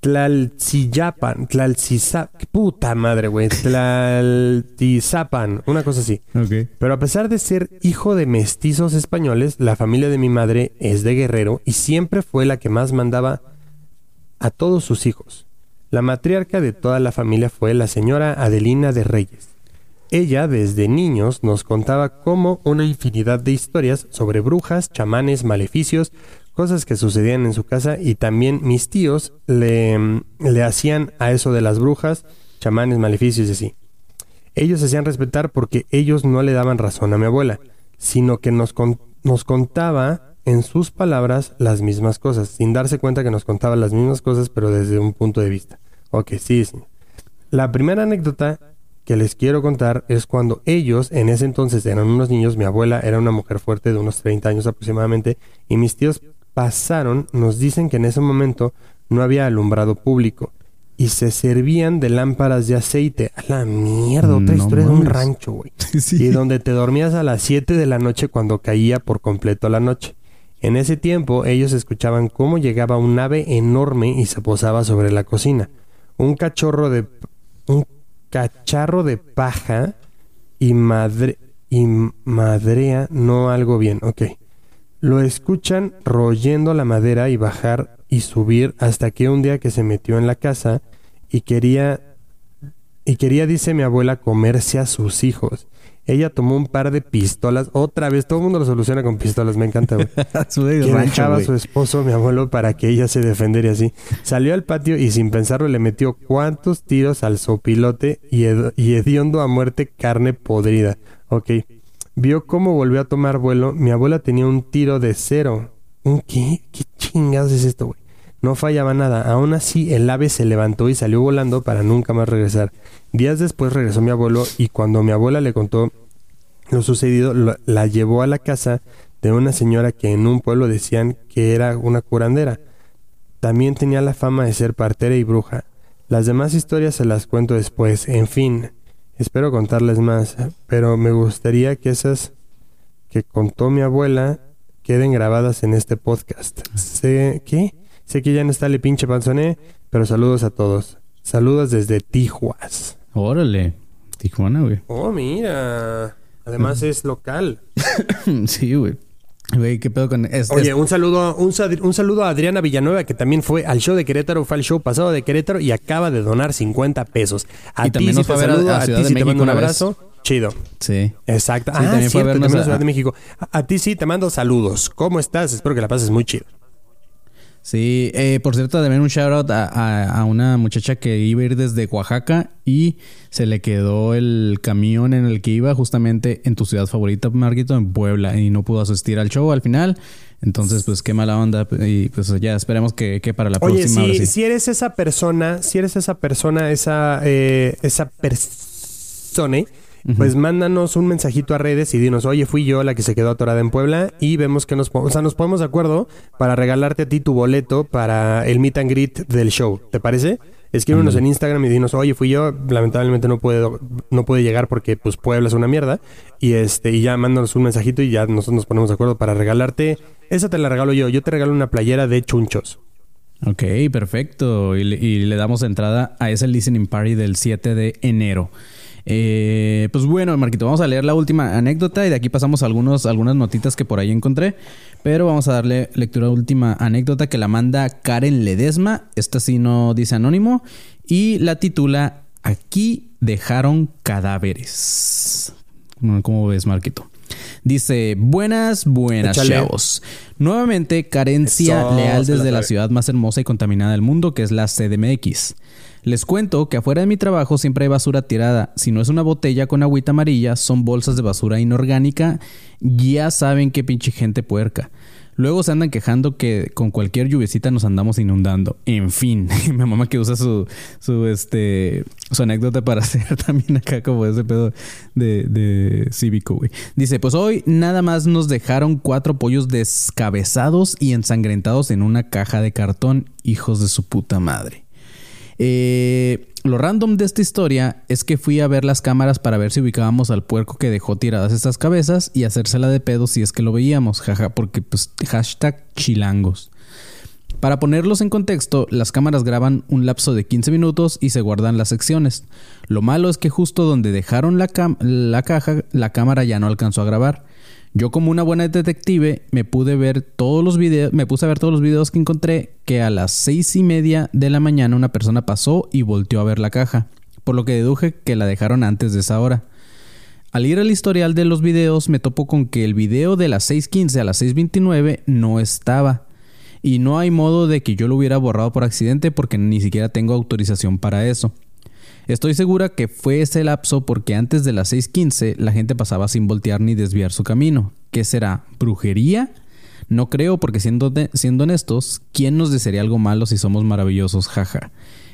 S6: Tlalciyapan, Tlalcizapan, puta madre, güey, Tlaltizapan, una cosa así. Pero a pesar de ser hijo de mestizos españoles, la familia de mi madre es de Guerrero y siempre fue la que más mandaba a todos sus hijos. La matriarca de toda la familia fue la señora Adelina de Reyes. Ella desde niños nos contaba como una infinidad de historias sobre brujas, chamanes, maleficios, cosas que sucedían en su casa y también mis tíos le, le hacían a eso de las brujas, chamanes, maleficios y así. Ellos hacían respetar porque ellos no le daban razón a mi abuela, sino que nos, con- nos contaba en sus palabras las mismas cosas, sin darse cuenta que nos contaba las mismas cosas, pero desde un punto de vista. Ok, sí. La primera anécdota que les quiero contar es cuando ellos, en ese entonces eran unos niños, mi abuela era una mujer fuerte de unos 30 años aproximadamente, y mis tíos pasaron, nos dicen que en ese momento no había alumbrado público y se servían de lámparas de aceite. A la mierda, otra
S5: No
S6: historia de un rancho, güey.
S5: Sí.
S6: Y donde te dormías a las 7 de la noche cuando caía por completo la noche. En ese tiempo ellos escuchaban cómo llegaba un ave enorme y se posaba sobre la cocina. Un cachorro de un cacharro de paja y madre y madrea no algo bien, ok. Lo escuchan royendo la madera y bajar y subir hasta que un día que se metió en la casa y quería y quería, dice mi abuela, comerse a sus hijos. Ella tomó un par de pistolas. Otra vez, todo el mundo lo soluciona con pistolas. Me encanta, güey. Que
S5: rancho,
S6: a su esposo, mi abuelo, para que ella se defendiera así. Salió al patio y sin pensarlo le metió cuantos tiros al sopilote y, hed- y hediondo a muerte carne podrida. Ok. Vio cómo volvió a tomar vuelo. Mi abuela tenía un tiro de cero. ¿Un qué? ¿Qué chingados es esto, güey? No fallaba nada. Aún así, el ave se levantó y salió volando para nunca más regresar. Días después regresó mi abuelo y cuando mi abuela le contó lo sucedido, la llevó a la casa de una señora que en un pueblo decían que era una curandera. También tenía la fama de ser partera y bruja. Las demás historias se las cuento después. En fin, espero contarles más, pero me gustaría que esas que contó mi abuela queden grabadas en este podcast. Sé ¿qué? Sé que ya no está le pinche panzoné, pero saludos a todos. Saludos desde Tijuas.
S5: Órale. Tijuana, güey.
S6: Oh, mira. Además es local.
S5: sí, güey. Güey, ¿qué pedo con es-
S6: Oye,
S5: es-
S6: un saludo, un, un saludo a Adriana Villanueva, que también fue al show de Querétaro, fue al show pasado de Querétaro y acaba de donar 50 pesos. A ti
S5: nos
S6: te
S5: a a-
S6: saludo,
S5: a
S6: ti te mando un
S5: vez.
S6: abrazo. Chido.
S5: Sí.
S6: Exacto.
S5: Sí,
S6: ah,
S5: también fue a
S6: cierto,
S5: vernos
S6: también a
S5: a-
S6: Ciudad de México. A, a ti sí te mando saludos. ¿Cómo estás? Espero que la pases muy chido.
S5: Sí, eh, por cierto, también un shout out a, a- a una muchacha que iba a ir desde Oaxaca y se le quedó el camión en el que iba justamente en tu ciudad favorita, Marquito, en Puebla, y no pudo asistir al show al final. Entonces, pues qué mala onda. Y pues ya esperemos que, que para la
S6: Oye,
S5: próxima.
S6: si,
S5: sí.
S6: si eres esa persona, si eres esa persona, esa, eh, esa persona, pues mándanos un mensajito a redes y dinos, oye, fui yo la que se quedó atorada en Puebla y vemos que nos, o sea, nos ponemos de acuerdo para regalarte a ti tu boleto para el meet and greet del show. ¿Te parece? Escríbenos en Instagram y dinos, oye, fui yo, lamentablemente no puedo, no pude llegar porque pues Puebla es una mierda. Y este, y ya mándanos un mensajito y ya nosotros nos ponemos de acuerdo para regalarte. Esa te la regalo yo. Yo te regalo una playera de chunchos.
S5: Ok, perfecto. Y le, y le damos entrada a ese listening party del 7 de enero. Eh, pues bueno, Marquito, vamos a leer la última anécdota y de aquí pasamos a algunos, algunas notitas que por ahí encontré. Pero vamos a darle lectura a la última anécdota que la manda Karen Ledesma. Esta sí no dice anónimo. Y la titula Aquí dejaron cadáveres. ¿Cómo ves, Marquito? Dice, buenas, buenas,
S6: Échale.
S5: chavos. Nuevamente, carencia
S6: Eso,
S5: leal
S6: la
S5: desde la ciudad más hermosa y contaminada del mundo, que es la CDMX. Les cuento que afuera de mi trabajo siempre hay basura tirada. Si no es una botella con agüita amarilla, son bolsas de basura inorgánica. Ya saben qué pinche gente puerca. Luego se andan quejando que con cualquier lluviecita nos andamos inundando. En fin, mi mamá que usa su, su, este, su anécdota para hacer también acá como ese pedo de, de cívico, güey. Dice, pues hoy nada más nos dejaron cuatro pollos descabezados y ensangrentados en una caja de cartón, hijos de su puta madre. Eh, lo random de esta historia es que fui a ver las cámaras para ver si ubicábamos al puerco que dejó tiradas estas cabezas y hacérsela de pedo si es que lo veíamos, jaja, porque pues hashtag chilangos. Para ponerlos en contexto, las cámaras graban un lapso de 15 minutos y se guardan las secciones. Lo malo es que justo donde dejaron la, caja, la cámara ya no alcanzó a grabar. Yo como una buena detective me pude ver todos los videos, me puse a ver todos los videos que encontré que a las seis y media de la mañana una persona pasó y volteó a ver la caja, por lo que deduje que la dejaron antes de esa hora. Al ir al historial de los videos me topo con que el video de las 6.15 a las 6.29 no estaba. Y no hay modo de que yo lo hubiera borrado por accidente porque ni siquiera tengo autorización para eso. Estoy segura que fue ese lapso porque antes de las 6.15 la gente pasaba sin voltear ni desviar su camino. ¿Qué será? ¿Brujería? No creo porque siendo, siendo honestos, ¿quién nos desearía algo malo si somos maravillosos? Jaja.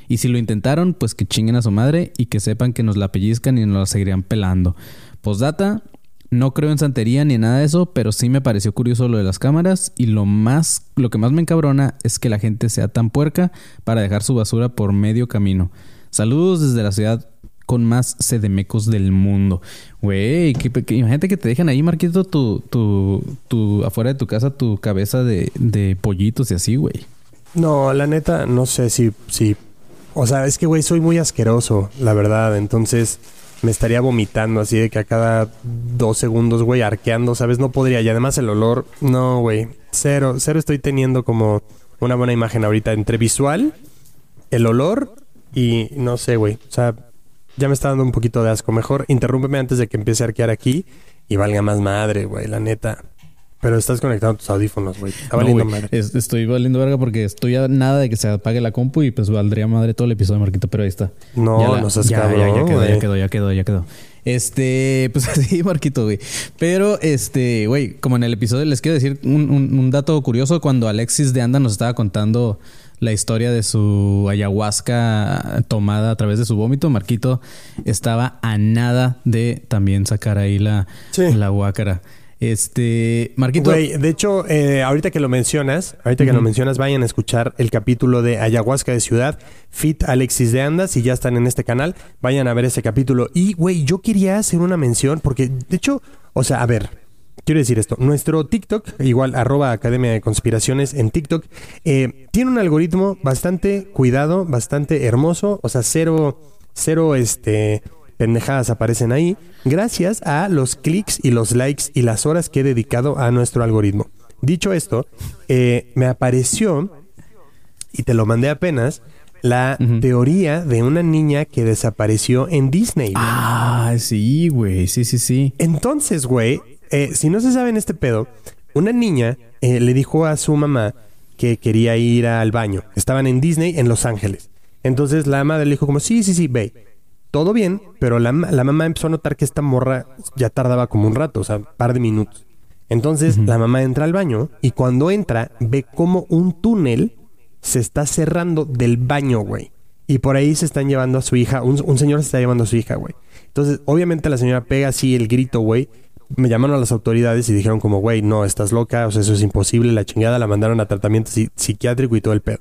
S5: Y si lo intentaron, pues que chinguen a su madre y que sepan que nos la pellizcan y nos la seguirían pelando. Postdata, no creo en santería ni nada de eso, pero sí me pareció curioso lo de las cámaras y lo más lo que más me encabrona es que la gente sea tan puerca para dejar su basura por medio camino. Saludos desde la ciudad con más sedemecos del mundo. Güey, que, imagínate que te dejan ahí, Marquito, tu, tu, tu, afuera de tu casa, tu cabeza de, de pollitos y así, güey.
S6: No, la neta, no sé si, si... O sea, es que, güey, soy muy asqueroso, la verdad. Entonces, me estaría vomitando así de que a cada dos segundos, güey, arqueando, ¿sabes? No podría. Y además el olor, no, güey. Cero, cero estoy teniendo como una buena imagen ahorita entre visual, el olor y no sé, güey. O sea, ya me está dando un poquito de asco. Mejor interrúmpeme antes de que empiece a arquear aquí y valga más madre, güey, la neta. Pero estás conectando tus audífonos, güey. Está
S5: No,
S6: valiendo
S5: güey,
S6: madre.
S5: es- estoy valiendo verga porque estoy a nada de que se apague la compu y pues valdría madre todo el episodio, Marquito, pero ahí está.
S6: No,
S5: Ya la-
S6: no seas
S5: ya,
S6: cabrón,
S5: ya, ya quedó, ya quedó, ya quedó, ya quedó. Este, pues así, Marquito, güey. Pero, este, güey, como en el episodio les quiero decir un, un- un dato curioso. Cuando Alexis de Anda nos estaba contando la historia de su ayahuasca tomada a través de su vómito, Marquito estaba a nada de también sacar ahí la,
S6: Sí.
S5: la guácara. Este, Marquito.
S6: Güey, de hecho, eh, ahorita que lo mencionas, ahorita que lo mencionas, vayan a escuchar el capítulo de Ayahuasca de Ciudad, Fit Alexis de Anda, si ya están en este canal, vayan a ver ese capítulo. Y, güey, yo quería hacer una mención, porque, de hecho, o sea, a ver, quiero decir esto, nuestro TikTok, igual, arroba Academia de Conspiraciones en TikTok, eh, tiene un algoritmo bastante cuidado, bastante hermoso, o sea, cero, cero, este pendejadas aparecen ahí gracias a los clics y los likes y las horas que he dedicado a nuestro algoritmo. Dicho esto, eh, me apareció, y te lo mandé apenas, la teoría de una niña que desapareció en Disney.
S5: Ah, sí, güey. Sí, sí, sí.
S6: Entonces, güey, eh, si no se sabe en este pedo, una niña eh, le dijo a su mamá que quería ir al baño. Estaban en Disney, en Los Ángeles. Entonces la madre le dijo como, sí, sí, sí, ve. Todo bien, pero la, la mamá empezó a notar que esta morra ya tardaba como un rato, o sea, un par de minutos. Entonces la mamá entra al baño y cuando entra ve como un túnel se está cerrando del baño, güey. Y por ahí se están llevando a su hija, un, un señor se está llevando a su hija, güey. Entonces, obviamente la señora pega así el grito, güey. Me llamaron a las autoridades y dijeron como, güey, no, estás loca, o sea, eso es imposible, la chingada, la mandaron a tratamiento psi- psiquiátrico y todo el pedo.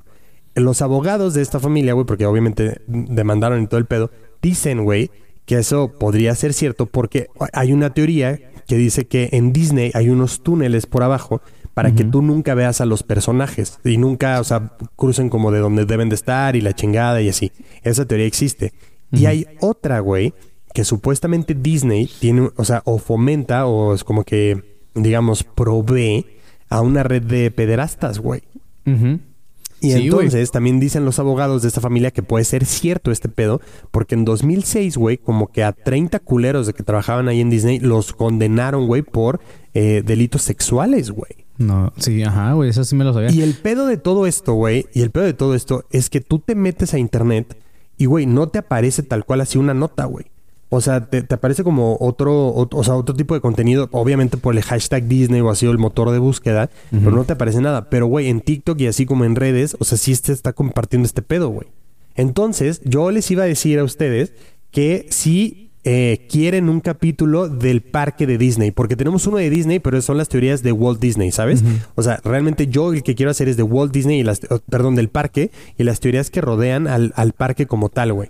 S6: Los abogados de esta familia, güey, porque obviamente demandaron y todo el pedo, dicen, güey, que eso podría ser cierto porque hay una teoría que dice que en Disney hay unos túneles por abajo para que tú nunca veas a los personajes y nunca, o sea, crucen como de donde deben de estar y la chingada y así. Esa teoría existe. Y hay otra, güey, que supuestamente Disney tiene, o sea, o fomenta o es como que, digamos, provee a una red de pederastas, güey. Y
S5: Sí,
S6: entonces también dicen los abogados de esta familia que puede ser cierto este pedo, porque en 2006, güey, como que a 30 culeros de que trabajaban ahí en Disney los condenaron, güey, por eh, delitos sexuales, güey.
S5: No, sí, ajá, güey, eso sí me lo sabía.
S6: Y el pedo de todo esto, güey, y el pedo de todo esto es que tú te metes a internet y, güey, no te aparece tal cual así una nota, güey. O sea, te, te aparece como otro, ot- o sea, otro tipo de contenido, obviamente por el hashtag Disney o ha sido el motor de búsqueda, pero no te aparece nada. Pero, güey, en TikTok y así como en redes, o sea, sí se está compartiendo este pedo, güey. Entonces, yo les iba a decir a ustedes que si eh, quieren un capítulo del parque de Disney, porque tenemos uno de Disney, pero son las teorías de Walt Disney, ¿sabes? O sea, realmente yo el que quiero hacer es de Walt Disney y las, perdón, del parque y las teorías que rodean al, al parque como tal, güey.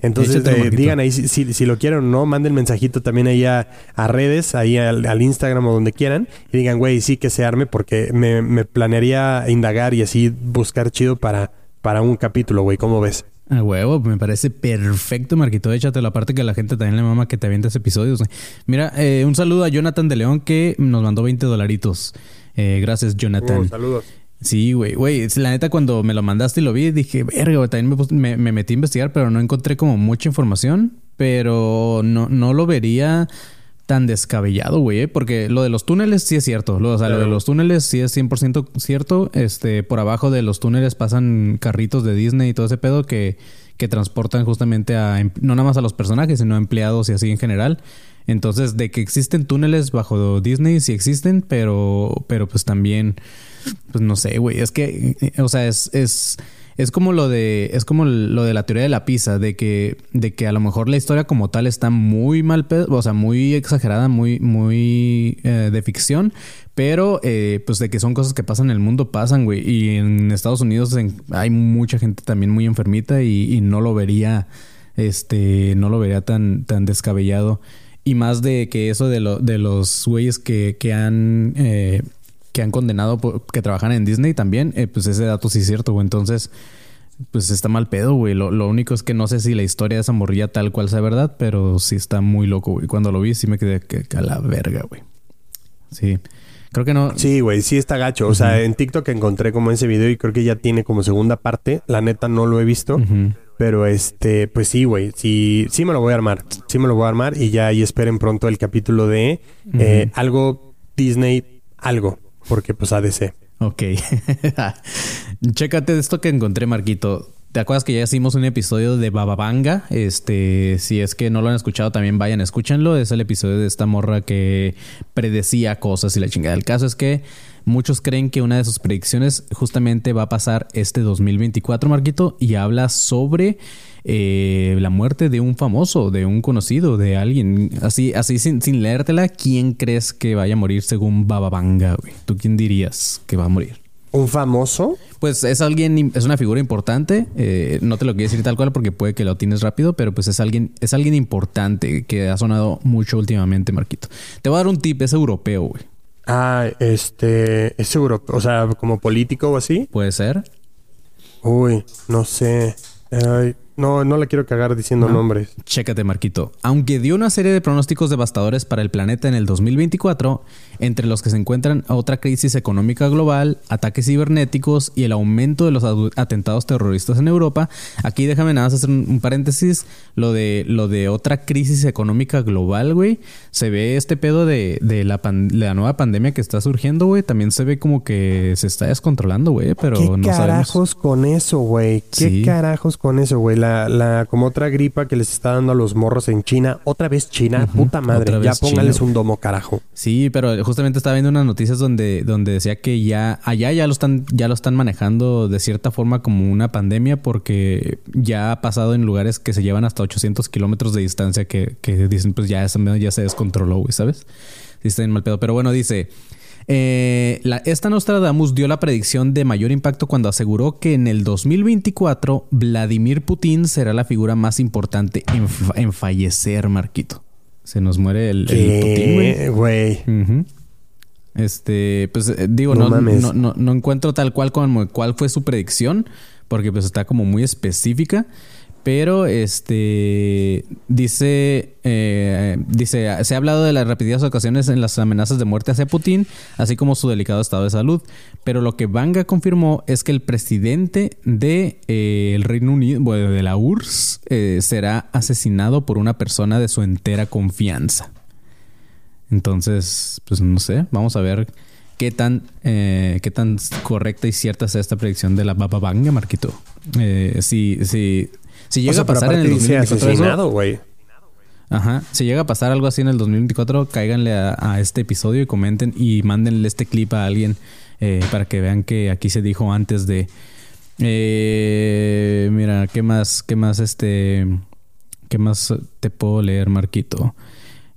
S6: Entonces, eh, digan ahí si, si- si lo quieren o no, manden mensajito también ahí a, a redes, ahí al, al Instagram o donde quieran, y digan, güey, sí que se arme, porque me, me planearía indagar y así buscar chido para, para un capítulo, güey. ¿Cómo ves?
S5: A huevo, me parece perfecto, Marquito. Échatelo. Aparte que a la gente también le mama que te avientes episodios. Mira, eh, un saludo a Jonathan de León que nos mandó 20 dolaritos. Eh, gracias, Jonathan.
S6: Oh, saludos.
S5: Sí, güey, güey, la neta cuando me lo mandaste y lo vi, dije, verga, güey, también me, me metí a investigar, pero no encontré como mucha información, pero no, no lo vería tan descabellado, güey, ¿eh? porque lo de los túneles sí es cierto, lo, o sea, lo de los túneles sí es 100% cierto, este, por abajo de los túneles pasan carritos de Disney y todo ese pedo que, que transportan justamente a, em- no nada más a los personajes, sino a empleados y así en general. Entonces, de que existen túneles bajo Disney, sí existen, pero, pero pues también, pues no sé, güey. Es que, eh, o sea, es, es, es como lo de, es como lo de la teoría de la pizza, de que, de que a lo mejor la historia como tal está muy mal, o sea, muy exagerada, muy, muy eh, de ficción, pero eh, pues de que son cosas que pasan en el mundo, pasan, güey. Y en Estados Unidos hay mucha gente también muy enfermita y, no lo vería, este, no lo vería tan, tan descabellado. Y más de que eso de, lo, de los güeyes que, que han que han condenado por- que trabajan en Disney también, eh, pues ese dato sí es cierto, güey. Entonces, pues está mal pedo, güey. Lo, lo único es que no sé si la historia de esa morrilla tal cual sea verdad, pero sí está muy loco, güey. Cuando lo vi, sí me quedé que, a la verga, güey. Sí. Creo que no.
S6: Sí, güey, sí está gacho. O sea, en TikTok encontré como ese video y creo que ya tiene como segunda parte. La neta no lo he visto. Pero este, pues sí, güey. Sí, sí me lo voy a armar. Sí me lo voy a armar y ya y esperen pronto el capítulo de eh, algo Disney, algo. Porque pues ADC.
S5: Ok. Chécate esto que encontré, Marquito. ¿Te acuerdas que ya hicimos un episodio de Bababanga? Este, si es que no lo han escuchado, también vayan, escúchenlo. Es el episodio de esta morra que predecía cosas y la chingada. El caso es que muchos creen que una de sus predicciones justamente va a pasar este 2024, Marquito, y habla sobre eh, la muerte de un famoso, de un conocido, de alguien. Así, así sin, sin leértela, ¿quién crees que vaya a morir según Bababanga, güey? ¿Tú quién dirías que va a morir?
S6: Un famoso.
S5: Pues es alguien, es una figura importante. eh, no te lo quiero decir tal cual porque puede que lo tienes rápido, pero pues es alguien, es alguien importante que ha sonado mucho últimamente, Marquito. Te voy a dar un tip, es europeo, güey.
S6: Ah, este, es europeo. O sea, como político o así.
S5: Puede ser.
S6: Uy, no sé. Ay, no, no la quiero cagar diciendo
S5: No.
S6: nombres.
S5: Chécate, Marquito. Aunque dio una serie de pronósticos devastadores para el planeta en el 2024, entre los que se encuentran otra crisis económica global, ataques cibernéticos y el aumento de los atentados terroristas en Europa, aquí déjame nada más hacer un, paréntesis. Lo de, lo de otra crisis económica global, güey. Se ve este pedo de, de la, pan- la nueva pandemia que está surgiendo, güey. También se ve como que se está descontrolando, güey. Pero
S6: ¿Qué
S5: no sabemos.
S6: carajos con eso, güey? ¿Qué
S5: Sí.
S6: carajos con eso, güey? La, la, como otra gripa que les está dando a los morros en China. Otra vez China. Puta madre. Ya póngales
S5: China,
S6: un domo, carajo.
S5: Sí, pero justamente estaba viendo unas noticias donde, donde decía que ya allá ya lo están ya lo están manejando de cierta forma como una pandemia porque ya ha pasado en lugares que se llevan hasta 800 kilómetros de distancia que, que dicen pues ya ya se descontroló, güey, ¿sabes? Sí está en mal pedo. Pero bueno, dice... eh, la, esta Nostradamus dio la predicción de mayor impacto cuando aseguró que en el 2024 Vladimir Putin será la figura más importante en, fa- en fallecer, Marquito. Se nos muere el, el Putin, güey. Este, pues eh, digo,
S6: No
S5: no, no, no encuentro tal cual como cuál fue su predicción, porque pues está como muy específica. Pero este dice, eh, dice, se ha hablado de las repetidas ocasiones en las amenazas de muerte hacia Putin, así como su delicado estado de salud. Pero lo que Vanga confirmó es que el presidente de eh, el Reino Unido, bueno, de la URSS, eh, será asesinado por una persona de su entera confianza. Entonces, pues no sé, vamos a ver qué tan, qué tan correcta y cierta es esta predicción de la Baba Vanga, Marquito. Eh, si, si, si llega
S6: O sea,
S5: a pasar en el
S6: aparte dice
S5: 2024 eso-
S6: asesinado, güey.
S5: Ajá. Si llega a pasar algo así en el 2024, cáiganle a, a este episodio y comenten y mándenle este clip a alguien eh, para que vean que aquí se dijo antes de. Eh, mira, ¿qué más? ¿Qué más este? ¿Qué más te puedo leer, Marquito?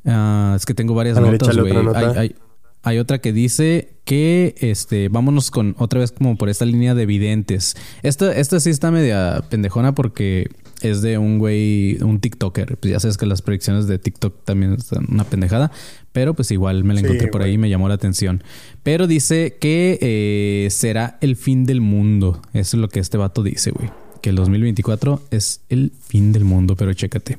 S5: Ah, es que tengo varias
S6: ver,
S5: notas, güey. Hay, hay- hay otra que dice que este vámonos con otra vez como por esta línea de videntes. Esta, esta sí está media pendejona porque es de un güey, un TikToker. Pues ya sabes que las predicciones de TikTok también están una pendejada. Pero pues igual me la
S6: Sí,
S5: encontré por ahí y me llamó la atención. Pero dice que eh, será el fin del mundo. Eso es lo que este vato dice, güey. Que el 2024 es el fin del mundo. Pero chécate.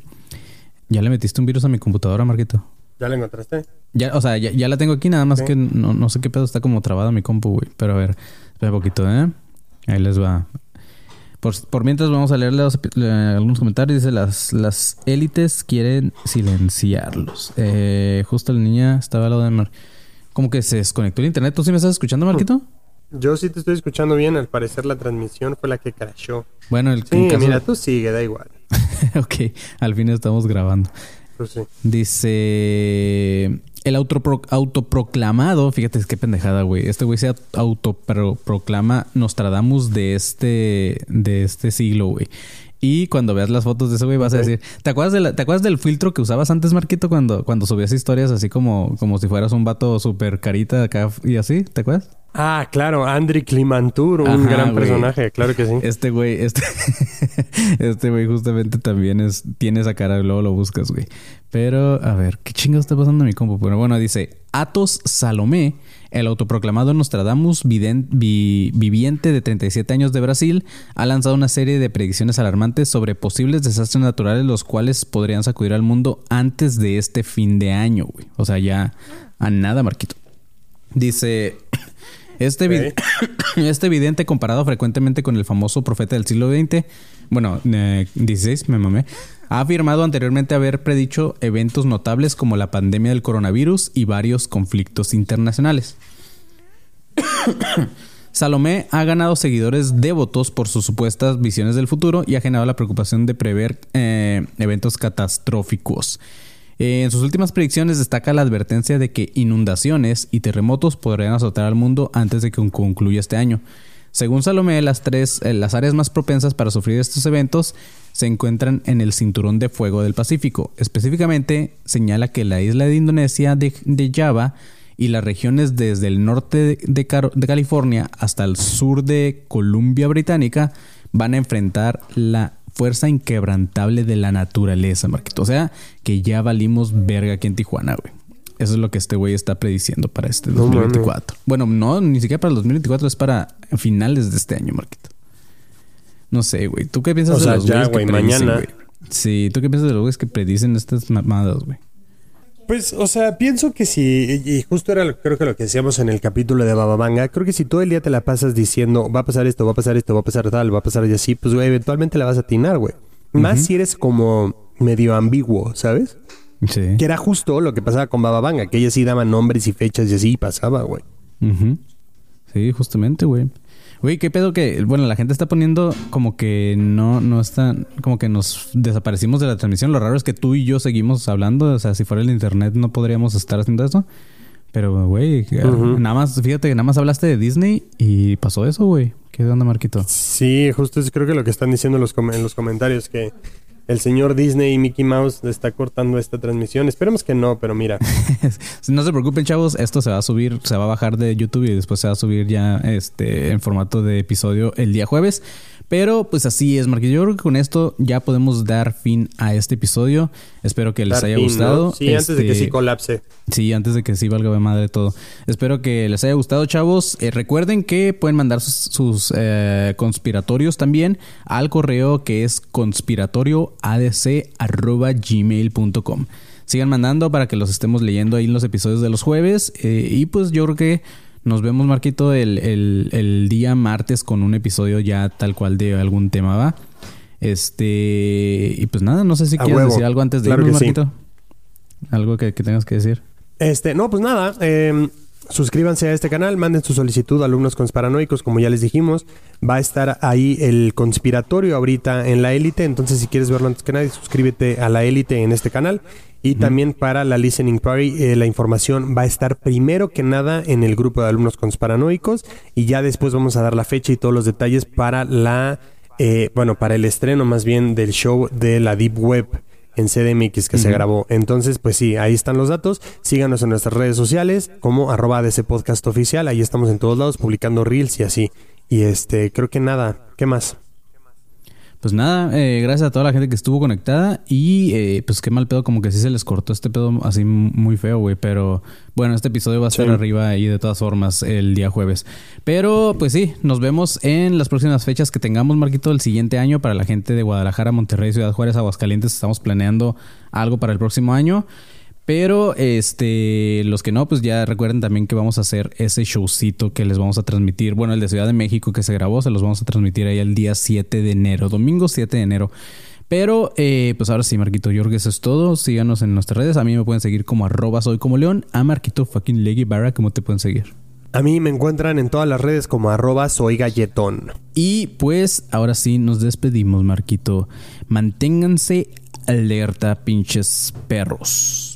S5: ¿Ya le metiste un virus a mi computadora, Marquito?
S6: ¿Ya la encontraste?
S5: Ya, o sea, ya, ya la tengo aquí, nada más que no, no sé qué pedo, está como trabada mi compu, güey. Pero a ver, espera un poquito, ¿eh? Ahí les va. Por, por mientras vamos a leer los- eh, algunos comentarios. Dice, las, las élites quieren silenciarlos. Eh, justo la niña estaba al lado de Mar... Como que se desconectó el internet. ¿Tú sí me estás escuchando, Marquito?
S6: Yo sí te estoy escuchando bien. Al parecer la transmisión fue la que crashó.
S5: Bueno, el
S6: Sí,
S5: caso-
S6: mira, tú sigue, da igual.
S5: ok, al fin estamos grabando.
S6: Pues sí.
S5: Dice. El autopro- autoproclamado, fíjate qué pendejada, güey. Este güey se autoproclama Nostradamus de este, de este siglo, güey. Y cuando veas las fotos de ese güey vas a decir, ¿te acuerdas, de la- ¿te acuerdas del filtro que usabas antes, Marquito, cuando, cuando subías historias así como, como si fueras un vato súper carita acá y así? ¿Te acuerdas?
S6: Ah, claro, Andri Klimantur, un
S5: Ajá,
S6: gran personaje, claro que sí.
S5: Este güey, este, este güey justamente también es, tiene esa cara luego lo buscas, güey. Pero, a ver, ¿qué chingados está pasando en mi compu? Pero bueno, dice, Atos Salomé, el autoproclamado Nostradamus vi- viviente de 37 años de Brasil, ha lanzado una serie de predicciones alarmantes sobre posibles desastres naturales los cuales podrían sacudir al mundo antes de este fin de año, güey. O sea, ya a nada, Marquito. Dice, este, vid-
S6: Ok.
S5: este vidente comparado frecuentemente con el famoso profeta del siglo XX, bueno, eh, 16, me mamé, ha afirmado anteriormente haber predicho eventos notables como la pandemia del coronavirus y varios conflictos internacionales. Salomé ha ganado seguidores devotos por sus supuestas visiones del futuro y ha generado la preocupación de prever eh, eventos catastróficos. Eh, en sus últimas predicciones destaca la advertencia de que inundaciones y terremotos podrían azotar al mundo antes de que concluya este año. Según Salomé, las tres, eh, las áreas más propensas para sufrir estos eventos se encuentran en el cinturón de fuego del Pacífico. Específicamente, señala que la isla de Indonesia de, de Java y las regiones desde el norte de, de California hasta el sur de Columbia Británica van a enfrentar la fuerza inquebrantable de la naturaleza, Marquito. O sea, que ya valimos verga aquí en Tijuana, güey. Eso es lo que este güey está prediciendo para este
S6: No
S5: 2024. bueno, no, ni siquiera para el 2024, es para finales de este año, Marquito. No sé, güey. ¿Tú qué piensas
S6: O
S5: de
S6: sea,
S5: los
S6: ya,
S5: güeyes que predicen,
S6: mañana.
S5: güey? Sí, ¿tú qué piensas de los güeyes que predicen estas mamadas, güey?
S6: Pues, o sea, pienso que si, y y justo era lo- creo que lo que decíamos en el capítulo de Bababanga, creo que si todo el día te la pasas diciendo, va a pasar esto, va a pasar esto, va a pasar tal, va a pasar y así, pues, güey, eventualmente la vas a atinar, güey. Más si eres como medio ambiguo, ¿sabes?
S5: Sí.
S6: Que era justo lo que pasaba con Bababanga, que ella sí daba nombres y fechas y así pasaba, güey.
S5: Sí, justamente, güey. Güey, qué pedo que, bueno, la gente está poniendo como que no, no están, como que nos desaparecimos de la transmisión. Lo raro es que tú y yo seguimos hablando. O sea, si fuera el internet no podríamos estar haciendo eso. Pero, güey, nada más, fíjate que nada más hablaste de Disney y pasó eso, güey. ¿Qué onda, Marquito?
S6: Sí, justo es creo que lo que están diciendo los com- en los comentarios, que el señor Disney y Mickey Mouse está cortando esta transmisión. Esperemos que no, pero mira.
S5: no se preocupen, chavos. Esto se va a subir, se va a bajar de YouTube y después se va a subir ya este en formato de episodio el día jueves. Pero pues así es, Marquillo. Yo creo que con esto ya podemos dar fin a este episodio. Espero que les
S6: Dar
S5: haya
S6: fin, ¿no?
S5: gustado.
S6: Sí, antes de que
S5: Este,
S6: sí colapse.
S5: Sí, antes de que sí valga de madre todo. Espero que les haya gustado, chavos. Eh, recuerden que pueden mandar sus, sus, eh, conspiratorios también al correo que es conspiratorioadc.gmail.com. Sigan mandando para que los estemos leyendo ahí en los episodios de los jueves. Eh, y pues yo creo que nos vemos, Marquito, el, el- el día martes con un episodio ya tal cual de algún tema, ¿va? Este. Y pues nada, no sé si
S6: A
S5: quieres
S6: huevo.
S5: decir algo antes de
S6: Claro
S5: irnos,
S6: sí.
S5: Marquito. Algo que, que tengas que decir.
S6: Este, no, pues nada. eh, suscríbanse a este canal, manden su solicitud a alumnos conspiranoicos, como ya les dijimos. Va a estar ahí el conspiratorio ahorita en la élite. Entonces, si quieres verlo antes que nadie, suscríbete a la élite en este canal. Y también para la listening party, eh, la información va a estar primero que nada en el grupo de alumnos conspiranoicos. Y ya después vamos a dar la fecha y todos los detalles para la, eh, bueno, para el estreno más bien del show de la Deep Web en CDMX que se grabó. Entonces, pues sí, ahí están los datos. Síganos en nuestras redes sociales como arroba ADC Podcast Oficial. Ahí estamos en todos lados publicando reels y así. Y este, creo que nada. ¿Qué más?
S5: Pues nada, eh, gracias a toda la gente que estuvo conectada y eh, pues qué mal pedo, como que sí se les cortó este pedo así muy feo, güey, pero bueno, este episodio va a estar
S6: Sí.
S5: arriba ahí de todas formas el día jueves. Pero pues sí, nos vemos en las próximas fechas que tengamos, Marquito, el siguiente año para la gente de Guadalajara, Monterrey, Ciudad Juárez, Aguascalientes, estamos planeando algo para el próximo año. Pero este, los que no, pues ya recuerden también que vamos a hacer ese showcito que les vamos a transmitir. Bueno, el de Ciudad de México que se grabó, se los vamos a transmitir ahí el día 7 de enero, domingo 7 de enero. Pero, eh, pues ahora sí, Marquito, que eso es todo. Síganos en nuestras redes. A mí me pueden seguir como arroba soy como león. A Marquito fucking Leggy Barra, ¿cómo te pueden seguir?
S6: A mí me encuentran en todas las redes como arroba soy galletón.
S5: Y pues ahora sí nos despedimos, Marquito. Manténganse alerta, pinches perros.